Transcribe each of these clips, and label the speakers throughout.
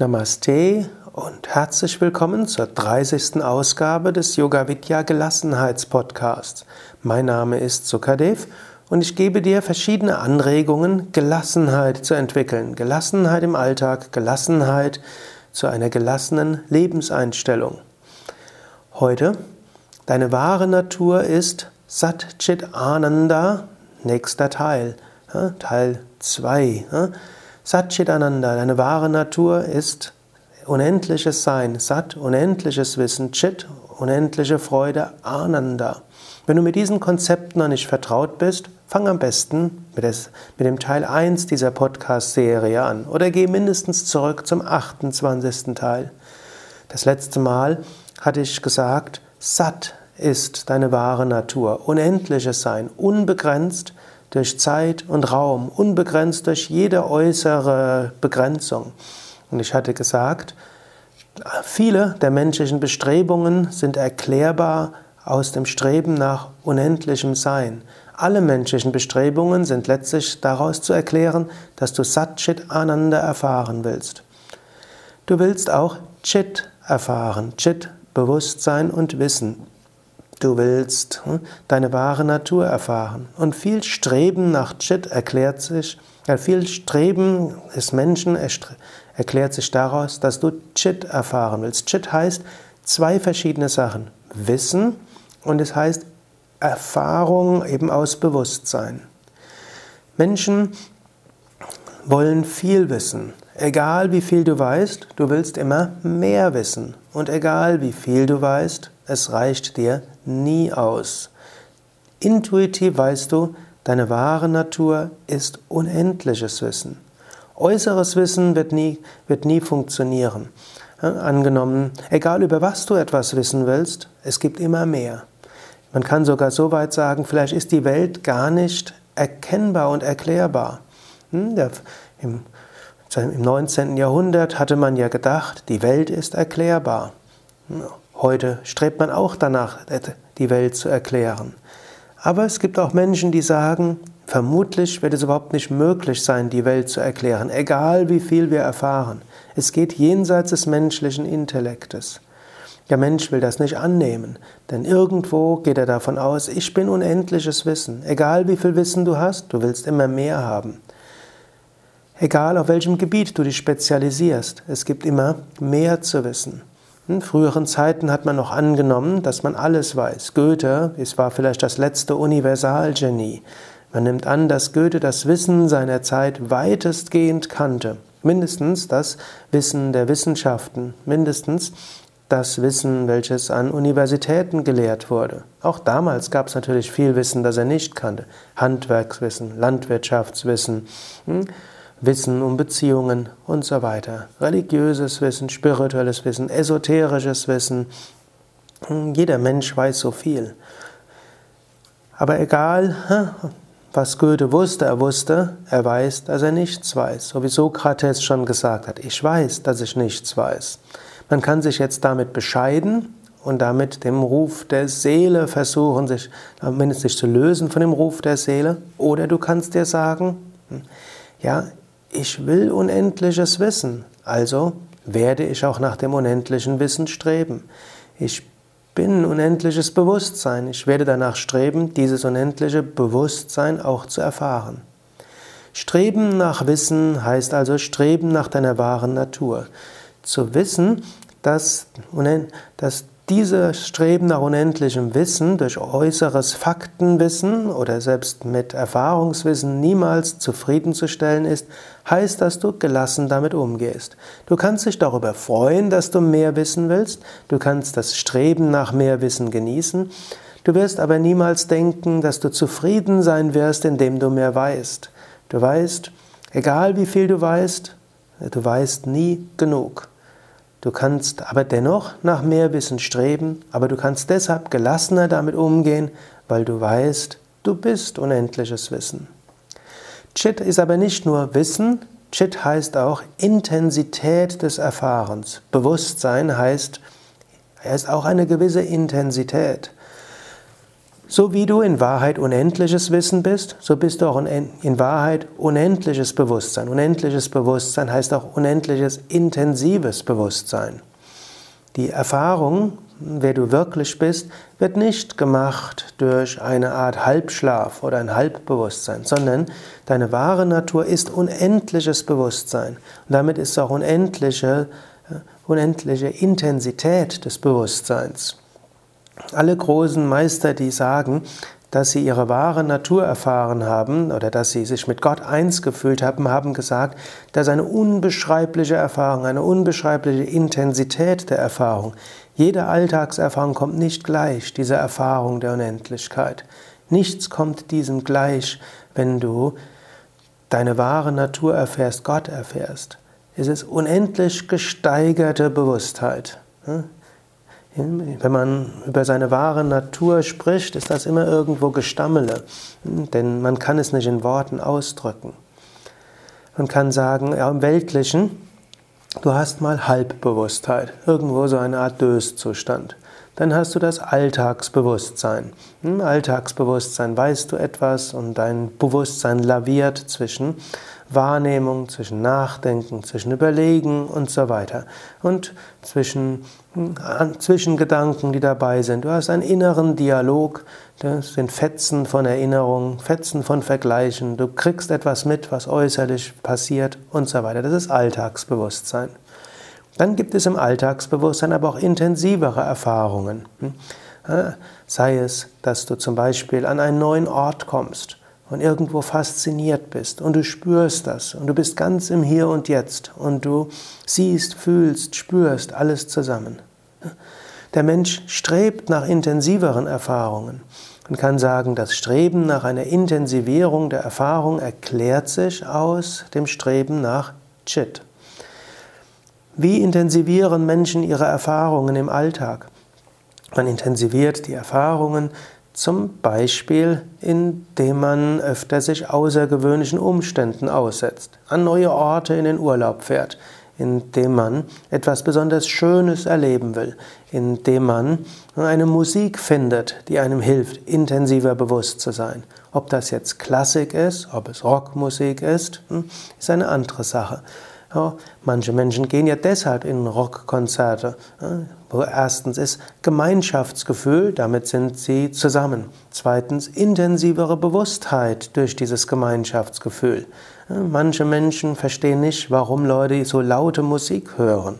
Speaker 1: Namaste und herzlich willkommen zur 30. Ausgabe des Yoga Vidya Gelassenheitspodcasts. Mein Name ist Sukadev und ich gebe dir verschiedene Anregungen, Gelassenheit zu entwickeln. Gelassenheit im Alltag, Gelassenheit zu einer gelassenen Lebenseinstellung. Heute, deine wahre Natur ist Sat Chit Ananda, nächster Teil, Teil 2. Satchitananda, deine wahre Natur ist unendliches Sein, Sat, unendliches Wissen, Chit, unendliche Freude, Ananda. Wenn du mit diesen Konzepten noch nicht vertraut bist, fang am besten mit, mit dem Teil 1 dieser Podcast-Serie an oder geh mindestens zurück zum 28. Teil. Das letzte Mal hatte ich gesagt, Sat ist deine wahre Natur, unendliches Sein, unbegrenzt, durch Zeit und Raum, unbegrenzt durch jede äußere Begrenzung. Und ich hatte gesagt, viele der menschlichen Bestrebungen sind erklärbar aus dem Streben nach unendlichem Sein. Alle menschlichen Bestrebungen sind letztlich daraus zu erklären, dass du Satchit Ananda erfahren willst. Du willst auch Chit erfahren, Chit Bewusstsein und Wissen. Du willst hm, deine wahre Natur erfahren. Und viel Streben nach Chit erklärt sich, ja, viel Streben des Menschen erklärt sich daraus, dass du Chit erfahren willst. Chit heißt zwei verschiedene Sachen. Wissen und es heißt Erfahrung eben aus Bewusstsein. Menschen wollen viel wissen. Egal wie viel du weißt, du willst immer mehr wissen. Und egal wie viel du weißt, es reicht dir nie aus. Intuitiv weißt du, deine wahre Natur ist unendliches Wissen. Äußeres Wissen wird nie, wird nie funktionieren. Angenommen, egal über was du etwas wissen willst, es gibt immer mehr. Man kann sogar so weit sagen, vielleicht ist die Welt gar nicht erkennbar und erklärbar. Hm, Im 19. Jahrhundert hatte man ja gedacht, die Welt ist erklärbar. Heute strebt man auch danach, die Welt zu erklären. Aber es gibt auch Menschen, die sagen, vermutlich wird es überhaupt nicht möglich sein, die Welt zu erklären, egal wie viel wir erfahren. Es geht jenseits des menschlichen Intellektes. Der Mensch will das nicht annehmen, denn irgendwo geht er davon aus, ich bin unendliches Wissen. Egal wie viel Wissen du hast, du willst immer mehr haben. Egal auf welchem Gebiet du dich spezialisierst, es gibt immer mehr zu wissen. In früheren Zeiten hat man noch angenommen, dass man alles weiß. Goethe, es war vielleicht das letzte Universalgenie. Man nimmt an, dass Goethe das Wissen seiner Zeit weitestgehend kannte. Mindestens das Wissen der Wissenschaften, mindestens das Wissen, welches an Universitäten gelehrt wurde. Auch damals gab es natürlich viel Wissen, das er nicht kannte. Handwerkswissen, Landwirtschaftswissen. Hm? Wissen um Beziehungen und so weiter. Religiöses Wissen, spirituelles Wissen, esoterisches Wissen. Jeder Mensch weiß so viel. Aber egal, was Goethe wusste, er wusste, er weiß, dass er nichts weiß. So wie Sokrates schon gesagt hat, ich weiß, dass ich nichts weiß. Man kann sich jetzt damit bescheiden und damit dem Ruf der Seele versuchen, sich, mindestens zu lösen von dem Ruf der Seele. Oder du kannst dir sagen, hm, ja, ich will unendliches Wissen, also werde ich auch nach dem unendlichen Wissen streben. Ich bin unendliches Bewusstsein, ich werde danach streben, dieses unendliche Bewusstsein auch zu erfahren. Streben nach Wissen heißt also streben nach deiner wahren Natur. Zu wissen, dass, dass dieses Streben nach unendlichem Wissen durch äußeres Faktenwissen oder selbst mit Erfahrungswissen niemals zufriedenzustellen ist, heißt, dass du gelassen damit umgehst. Du kannst dich darüber freuen, dass du mehr wissen willst, du kannst das Streben nach mehr Wissen genießen, du wirst aber niemals denken, dass du zufrieden sein wirst, indem du mehr weißt. Du weißt, egal wie viel du weißt, du weißt nie genug. Du kannst aber dennoch nach mehr Wissen streben, aber du kannst deshalb gelassener damit umgehen, weil du weißt, du bist unendliches Wissen. Chit ist aber nicht nur Wissen, Chit heißt auch Intensität des Erfahrens. Bewusstsein heißt, er ist auch eine gewisse Intensität. So wie du in Wahrheit unendliches Wissen bist, so bist du auch in Wahrheit unendliches Bewusstsein. Unendliches Bewusstsein heißt auch unendliches intensives Bewusstsein. Die Erfahrung, wer du wirklich bist, wird nicht gemacht durch eine Art Halbschlaf oder ein Halbbewusstsein, sondern deine wahre Natur ist unendliches Bewusstsein. Und damit ist auch unendliche, äh, unendliche Intensität des Bewusstseins. Alle großen Meister, die sagen, dass sie ihre wahre Natur erfahren haben oder dass sie sich mit Gott eins gefühlt haben, haben gesagt, dass eine unbeschreibliche Erfahrung, eine unbeschreibliche Intensität der Erfahrung, jede Alltagserfahrung kommt nicht gleich, diese Erfahrung der Unendlichkeit. Nichts kommt diesem gleich, wenn du deine wahre Natur erfährst, Gott erfährst. Es ist unendlich gesteigerte Bewusstheit. Wenn man über seine wahre Natur spricht, ist das immer irgendwo Gestammele, denn man kann es nicht in Worten ausdrücken. Man kann sagen, ja, im Weltlichen, du hast mal Halbbewusstheit, irgendwo so eine Art Döszustand. Dann hast du das Alltagsbewusstsein. Im Alltagsbewusstsein weißt du etwas und dein Bewusstsein laviert zwischen Wahrnehmung, zwischen Nachdenken, zwischen Überlegen und so weiter. Und zwischen, zwischen Gedanken, die dabei sind. Du hast einen inneren Dialog, das sind Fetzen von Erinnerungen, Fetzen von Vergleichen. Du kriegst etwas mit, was äußerlich passiert und so weiter. Das ist Alltagsbewusstsein. Dann gibt es im Alltagsbewusstsein aber auch intensivere Erfahrungen. Sei es, dass du zum Beispiel an einen neuen Ort kommst und irgendwo fasziniert bist und du spürst das und du bist ganz im Hier und Jetzt und du siehst, fühlst, spürst alles zusammen. Der Mensch strebt nach intensiveren Erfahrungen und kann sagen, das Streben nach einer Intensivierung der Erfahrung erklärt sich aus dem Streben nach Chit. Wie intensivieren Menschen ihre Erfahrungen im Alltag? Man intensiviert die Erfahrungen zum Beispiel, indem man öfter sich außergewöhnlichen Umständen aussetzt, an neue Orte in den Urlaub fährt, indem man etwas besonders Schönes erleben will, indem man eine Musik findet, die einem hilft, intensiver bewusst zu sein. Ob das jetzt Klassik ist, ob es Rockmusik ist, hm, ist eine andere Sache. Manche Menschen gehen ja deshalb in Rockkonzerte, wo erstens ist Gemeinschaftsgefühl, damit sind sie zusammen. Zweitens intensivere Bewusstheit durch dieses Gemeinschaftsgefühl. Manche Menschen verstehen nicht, warum Leute so laute Musik hören,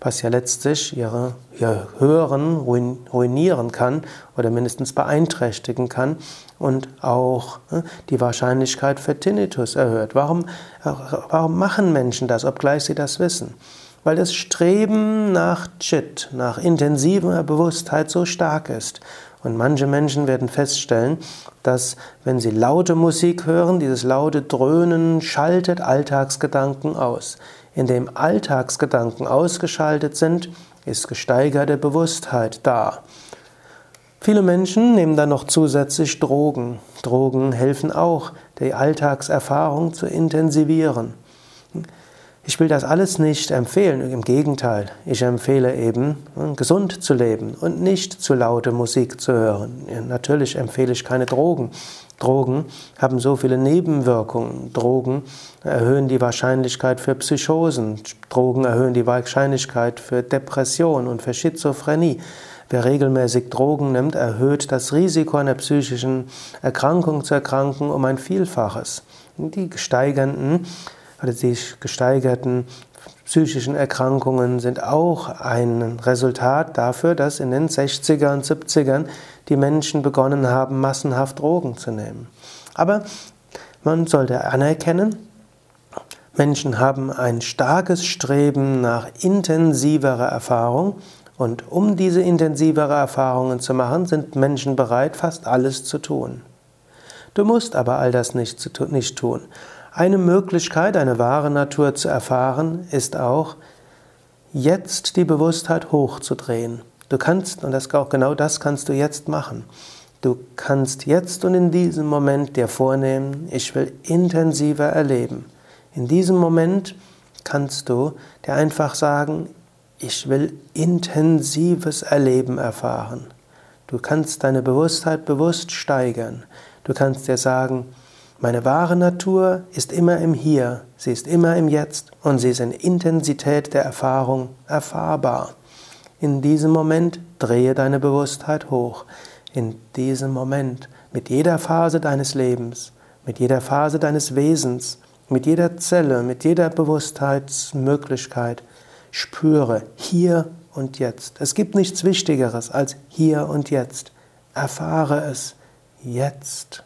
Speaker 1: was ja letztlich ihre, ihr Hören ruinieren kann oder mindestens beeinträchtigen kann und auch die Wahrscheinlichkeit für Tinnitus erhöht. Warum, warum machen Menschen das, obgleich sie das wissen? Weil das Streben nach Chit, nach intensiver Bewusstheit so stark ist. Und manche Menschen werden feststellen, dass wenn sie laute Musik hören, dieses laute Dröhnen schaltet Alltagsgedanken aus. Indem Alltagsgedanken ausgeschaltet sind, ist gesteigerte Bewusstheit da. Viele Menschen nehmen dann noch zusätzlich Drogen. Drogen helfen auch, die Alltagserfahrung zu intensivieren. Ich will das alles nicht empfehlen, im Gegenteil, ich empfehle eben, gesund zu leben und nicht zu laute Musik zu hören. Natürlich empfehle ich keine Drogen. Drogen haben so viele Nebenwirkungen. Drogen erhöhen die Wahrscheinlichkeit für Psychosen. Drogen erhöhen die Wahrscheinlichkeit für Depression und für Schizophrenie. Wer regelmäßig Drogen nimmt, erhöht das Risiko einer psychischen Erkrankung zu erkranken um ein Vielfaches. Die steigenden oder die gesteigerten psychischen Erkrankungen sind auch ein Resultat dafür, dass in den 60er und 70ern die Menschen begonnen haben, massenhaft Drogen zu nehmen. Aber man sollte anerkennen, Menschen haben ein starkes Streben nach intensiverer Erfahrung und um diese intensivere Erfahrungen zu machen, sind Menschen bereit, fast alles zu tun. Du musst aber all das nicht, nicht tun. Eine Möglichkeit, eine wahre Natur zu erfahren, ist auch, jetzt die Bewusstheit hochzudrehen. Du kannst, und das, auch genau das kannst du jetzt machen. Du kannst jetzt und in diesem Moment dir vornehmen, ich will intensiver erleben. In diesem Moment kannst du dir einfach sagen, ich will intensives Erleben erfahren. Du kannst deine Bewusstheit bewusst steigern. Du kannst dir sagen, meine wahre Natur ist immer im Hier, sie ist immer im Jetzt und sie ist in Intensität der Erfahrung erfahrbar. In diesem Moment drehe deine Bewusstheit hoch. In diesem Moment, mit jeder Phase deines Lebens, mit jeder Phase deines Wesens, mit jeder Zelle, mit jeder Bewusstheitsmöglichkeit, spüre hier und jetzt. Es gibt nichts Wichtigeres als hier und jetzt. Erfahre es jetzt.